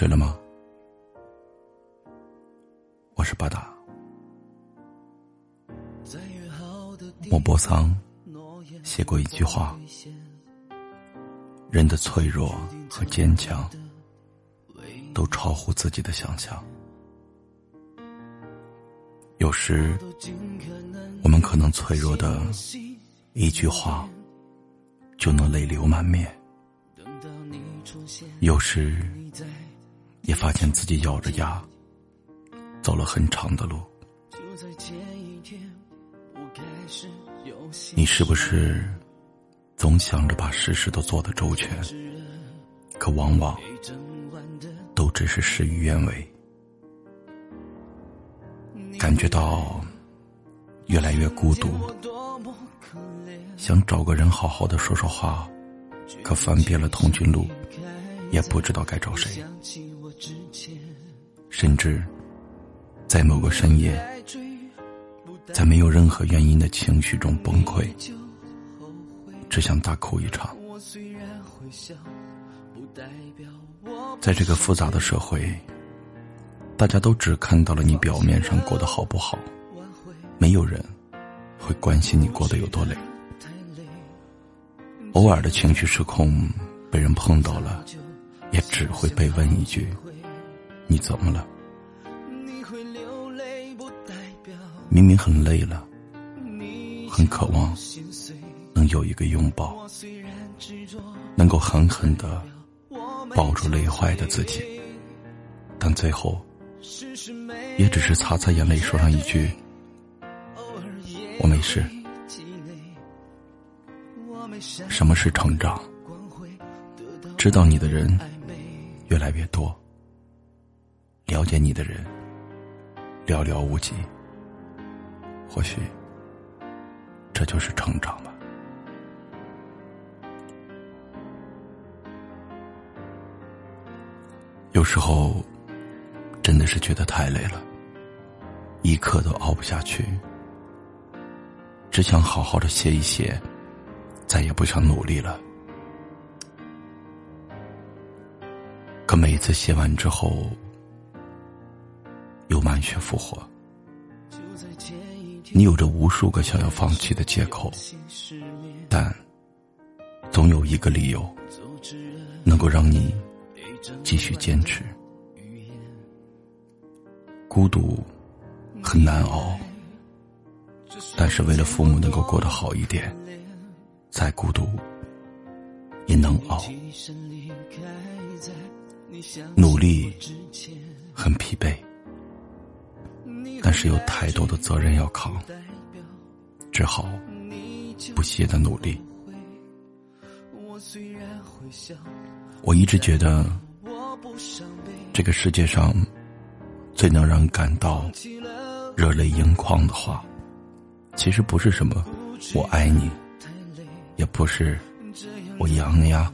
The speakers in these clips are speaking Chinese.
睡了吗？我是巴达。莫泊桑写过一句话：人的脆弱和坚强，都超乎自己的想象。有时，我们可能脆弱的一句话，就能泪流满面；有时，也发现自己咬着牙走了很长的路。你是不是总想着把事事都做得周全，可往往都只是事与愿违？感觉到越来越孤独，想找个人好好的说说话，可翻遍了通讯录，也不知道该找谁。甚至在某个深夜，在没有任何原因的情绪中崩溃，只想大哭一场。在这个复杂的社会。大家都只看到了你表面上过得好不好，没有人会关心你过得有多累。偶尔的情绪失控，被人碰到了，也只会被问一句：“你怎么了？”明明很累了，很渴望能有一个拥抱，能够狠狠的抱住累坏的自己，但最后。也只是擦擦眼泪，说上一句：“我没事。”什么是成长？知道你的人越来越多，了解你的人寥寥无几。或许这就是成长吧。有时候。真的是觉得太累了，一刻都熬不下去，只想好好的歇一歇，再也不想努力了。可每次歇完之后，满血复活。你有着无数个想要放弃的借口，但总有一个理由能够让你继续坚持。孤独很难熬，但是为了父母能够过得好一点，再孤独也能熬。努力很疲惫，但是有太多的责任要扛，只好不懈的努力。我一直觉得，这个世界上。最能让人感到热泪盈眶的话，其实不是什么“我爱你”，也不是“我养你啊”，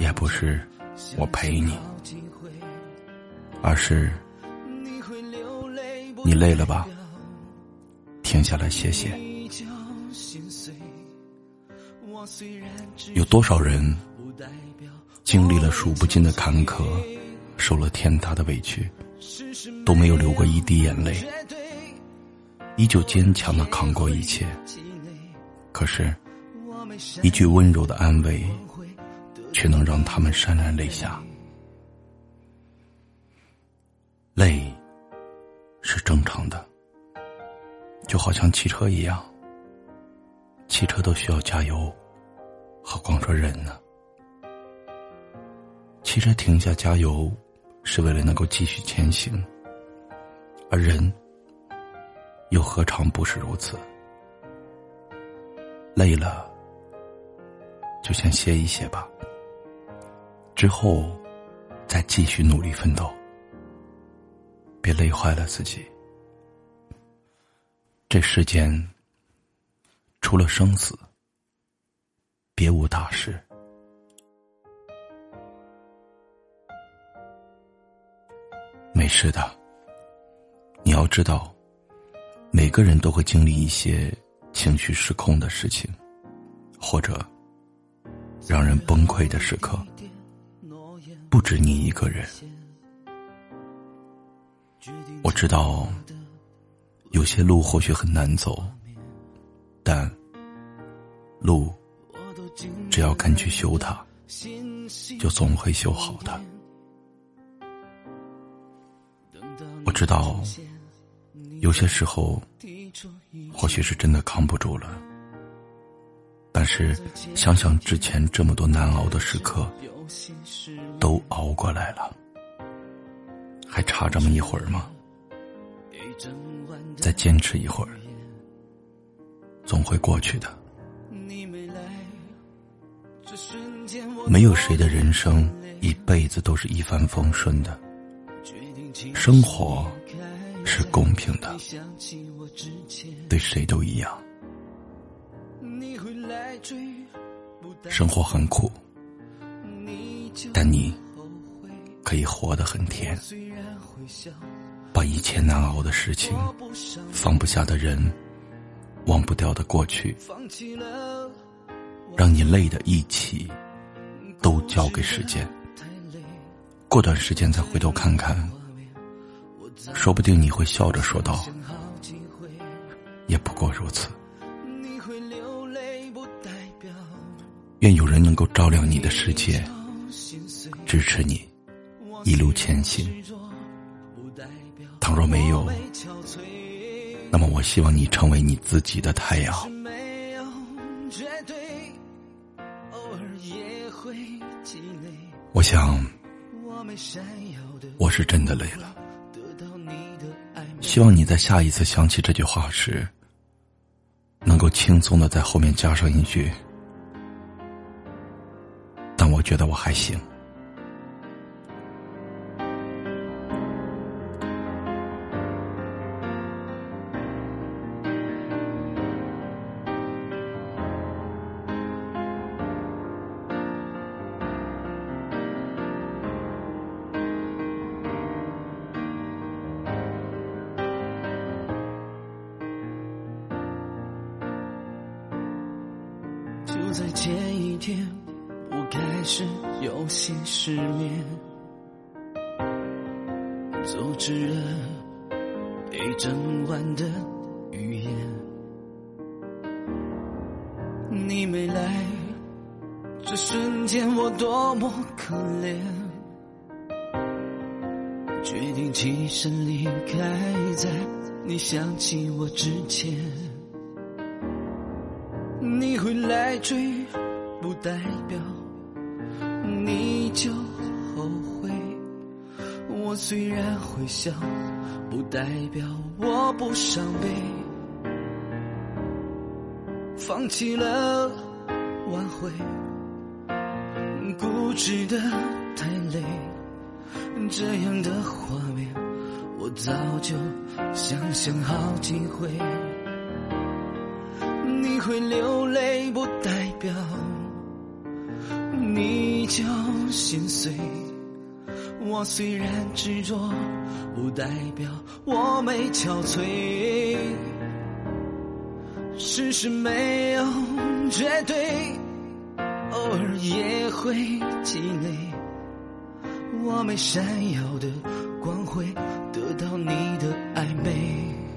也不是“我陪你”，而是“你累了吧，停下来歇歇”。有多少人经历了数不尽的坎坷，受了天大的委屈？都没有流过一滴眼泪，依旧坚强的扛过一切。可是，一句温柔的安慰，却能让他们潸然泪下。累是正常的，就好像汽车一样，汽车都需要加油，何况说人呢？汽车停下加油。是为了能够继续前行，而人又何尝不是如此？累了，就先歇一歇吧，之后再继续努力奋斗，别累坏了自己。这世间除了生死，别无大事。没事的，你要知道，每个人都会经历一些情绪失控的事情，或者让人崩溃的时刻。不止你一个人。我知道，有些路或许很难走，但路只要肯去修它，就总会修好的。我知道，有些时候或许是真的扛不住了，但是想想之前这么多难熬的时刻，都熬过来了，还差这么一会儿吗？再坚持一会儿，总会过去的。没有谁的人生一辈子都是一帆风顺的，生活是公平的，对谁都一样。生活很苦，但你可以活得很甜。把一切难熬的事情、放不下的人、忘不掉的过去，让你累的一起，都交给时间。过段时间再回头看看，说不定你会笑着说道：“也不过如此。”愿有人能够照亮你的世界，支持你一路前行。倘若没有，那么我希望你成为你自己的太阳。我想，我是真的累了。希望你在下一次想起这句话时，能够轻松的在后面加上一句：“但我觉得我还行。”就在前一天，我开始有些失眠，走迟了一整晚的语言。你没来，这瞬间我多么可怜，决定起身离开，在你想起我之前。你会来追，不代表你就后悔。我虽然会笑，不代表我不伤悲。放弃了挽回，固执的太累。这样的画面，我早就想象好几回。会流泪，不代表你就心碎。我虽然执着，不代表我没憔悴。事实没有绝对，偶尔也会气馁。我没闪耀的光辉，得到你的暧昧。